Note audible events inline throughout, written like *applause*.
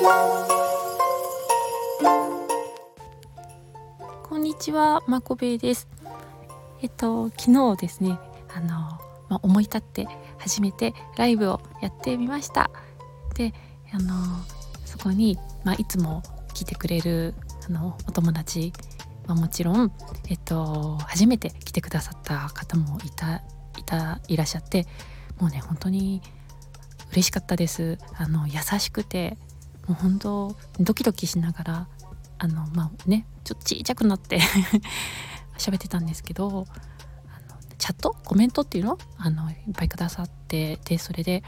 こんにちは、まこべです。えっと昨日ですねあの、まあ、思い立って初めてライブをやってみました。であのそこに、まあ、いつも来てくれるあのお友達はもちろん、えっと、初めて来てくださった方もいたいたいらっしゃってもうね本当に嬉しかったです。あの優しくてもう本当ドキドキしながらあのまあねちょっとちっちゃくなって *laughs* 喋ってたんですけどあのチャット？コメントっていうの？あのいっぱいくださってでそれで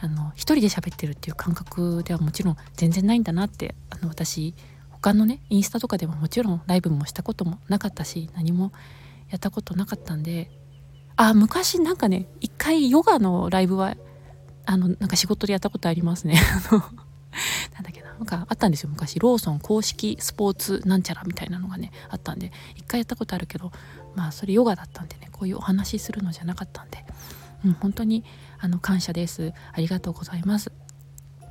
あの一人で喋ってるっていう感覚ではもちろん全然ないんだなってあの私他のねインスタとかでももちろんライブもしたこともなかったし何もやったことなかったんであ昔なんかね一回ヨガのライブはあのなんか仕事でやったことありますね。なんかあったんですよ。昔ローソン公式スポーツなんちゃらみたいなのがねあったんで一回やったことあるけどまあそれヨガだったんでねこういうお話しするのじゃなかったんで、うん、本当にあの感謝です。ありがとうございます。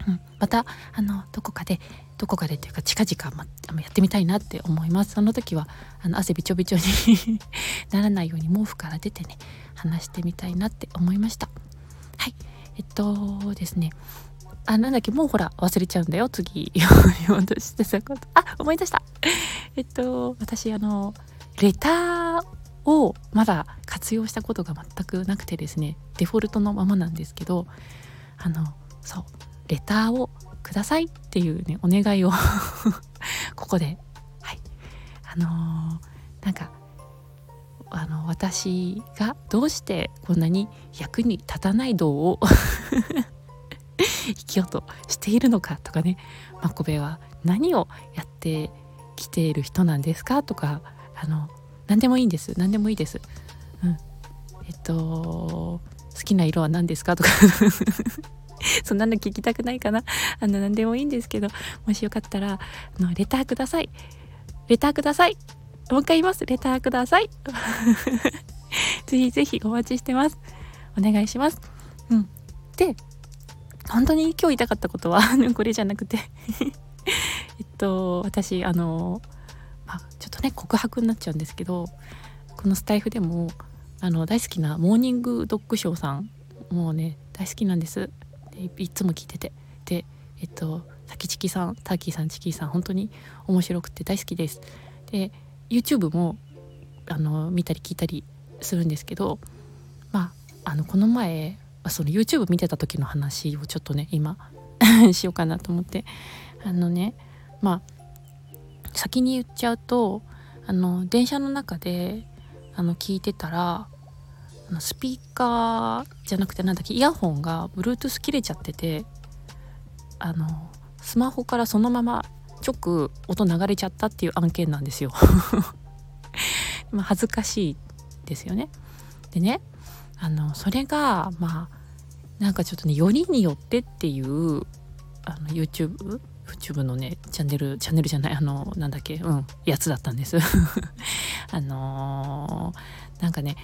うん、またあのどこかでどこかでというか近々、ま、やってみたいなって思います。その時はあの汗びちょびちょに *laughs* ならないように毛布から出てね話してみたいなって思いました。はい。えっとですねあなんだっけもうほら忘れちゃうんだよ。次言おうとしてたことあ思い出した。えっと私あのレターをまだ活用したことが全くなくてですねデフォルトのままなんですけどあのそうレターをくださいっていうねお願いを *laughs* ここではい。あのー、なんかあの私がどうしてこんなに役に立たない道を生きようとしているのかとかね。マコベは何をやってきている人なんですかとか。あの何でもいいんです。何でもいいです。うん、えっと好きな色は何ですかとか。*laughs* そんなの聞きたくないかな。あの何でもいいんですけど。もしよかったらあのレターください。レターください。もう一回言います。レターください。*laughs* ぜひぜひお待ちしてます。お願いします。うん。で本当に今日言いたかったことは *laughs* これじゃなくて。*laughs* えっと私あの、まあ、ちょっとね告白になっちゃうんですけどこのスタイフでもあの大好きなモーニングドッグショーさんもうね大好きなんです。でいつも聞いてて。でえっとタキチキさんターキーさんチキーさん本当に面白くて大好きです。で YouTube もあの見たり聞いたりするんですけどまああのこの前その YouTube 見てた時の話をちょっとね今 *laughs* しようかなと思って。あのねまあ先に言っちゃうとあの電車の中であの聞いてたらあのスピーカーじゃなくてなんだっけイヤホンが Bluetooth 切れちゃっててあのスマホからそのまま直音流れちゃったっていう案件なんですよ。*laughs* ま恥ずかしいですよね。でねあのそれがまあなんかちょっとねよりによってっていうあの YouTube YouTube のねチャンネルチャンネルじゃないあのなんだっけうんやつだったんです。*laughs* あのー、なんかね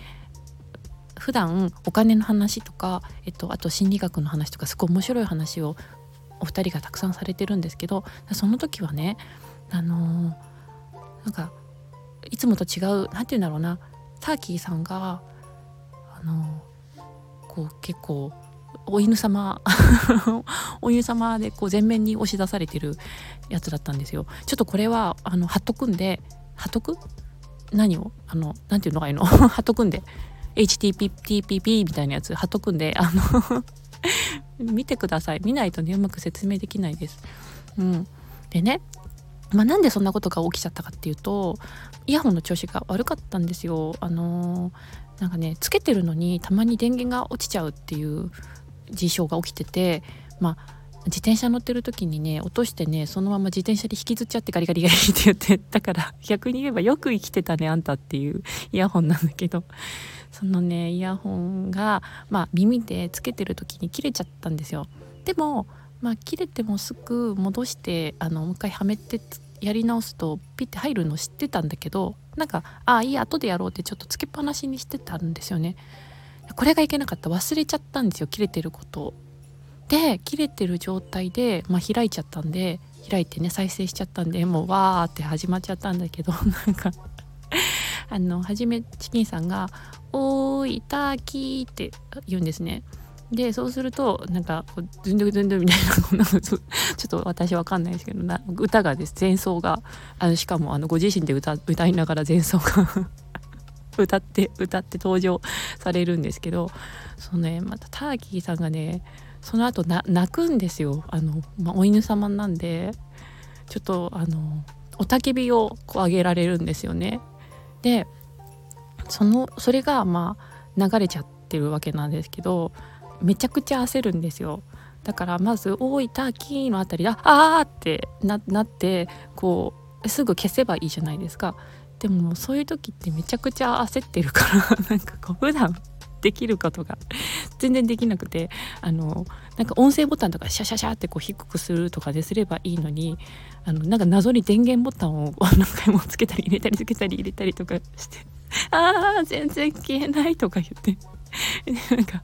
普段お金の話とか、えっと、あと心理学の話とかすごい面白い話をお二人がたくさんされてるんですけどその時はねあのー、なんかいつもと違う何て言うんだろうなターキーさんがの、こう結構お犬様 *laughs* お犬様でこう前面に押し出されてるやつだったんですよ。ちょっとこれはあの貼っとくんで貼っとく？何を？あの何ていうのがいいの？*laughs* 貼っとくんで。HTTP みたいなやつ貼っとくんであの *laughs* 見てください。見ないとねうまく説明できないです。うん、でねまあ、なんでそんなことが起きちゃったかっていうとイヤホンの調子が悪かったんですよ。あのー、なんかねつけてるのにたまに電源が落ちちゃうっていう事象が起きててまあ自転車乗ってる時にね落としてねそのまま自転車で引きずっちゃってガリガリガリって言ってだから逆に言えばよく生きてたねあんたっていうイヤホンなんだけどそのねイヤホンが、まあ、耳でつけてる時に切れちゃったんですよ。でも、まあ、切れてもすぐ戻してあのもう一回はめてやり直すとピッて入るの知ってたんだけどなんかああいい後でやろうってちょっとつけっぱなしにしてたんですよね。これがいけなかった忘れちゃったんですよ切れてることで切れてる状態で、まあ、開いちゃったんで開いてね再生しちゃったんでもうわーって始まっちゃったんだけど *laughs* なんかあのはじめチキンさんが「おーいターキー」って言うんですね。でそうするとなんかズンドゥズンドゥみたいな *laughs* なんかちょっと私わかんないですけどな歌がです前奏があのしかもあのご自身で歌歌いながら前奏が *laughs* 歌って歌って登場されるんですけどそのねまたターキーさんがねその後な泣くんですよあの、まあ、お犬様なんでちょっとあの雄たけびをこう上げられるんですよね。でそのそれがまあ流れちゃってるわけなんですけどめちゃくちゃ焦るんですよ。だからまず「大分キー」のあたりで「ああ!」ってなってこうすぐ消せばいいじゃないですか。でもそういう時ってめちゃくちゃ焦ってるから *laughs* なんかこう普段できることが全然できなくてあのなんか音声ボタンとかシャシャシャってこう低くするとかですればいいのにあのなんか謎に電源ボタンを *laughs* 何回もつけたり入れたりつけたり入れたりとかして「あー全然消えない」とか言ってなんか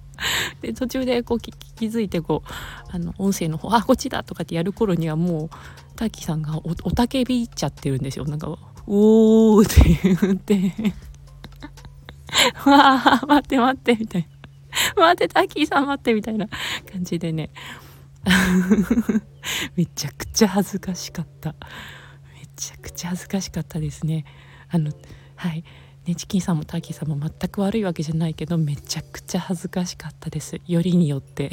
で途中でこう気づいてこうあの音声の方「あこっちだ」とかってやる頃にはもうタキさんがおたけびっちゃってるんですよ。なんか「おー」って言って「*laughs* わあ待って待って」みたいな「待ってタキさん待って」みたいな感じでね。*laughs* めちゃくちゃ恥ずかしかった。めちゃくちゃ恥ずかしかったですね。あのはい。ねチキンさんもターキーさんも全く悪いわけじゃないけどめちゃくちゃ恥ずかしかったですよりによって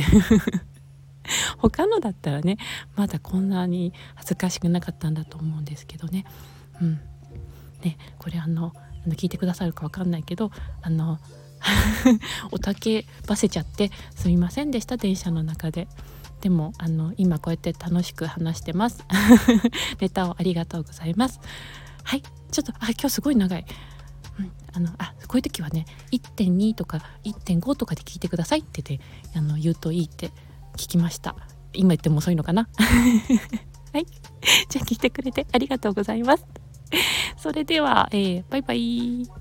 *laughs* 他のだったらねまだこんなに恥ずかしくなかったんだと思うんですけどねうんねこれあのあの聞いてくださるか分かんないけどあの *laughs* おたけばせちゃってすみませんでした電車の中で。でもあの今こうやって楽しく話してます。*laughs* レタをありがとうございます。はいちょっとあ今日すごい長い。あのあこういう時はね1.2とか1.5とかで聞いてくださいって言ってあの言うといいって聞きました。今言っても遅いのかな？*laughs* はい。*laughs* じゃあ聞いてくれてありがとうございます。それでは、えー、バイバイ。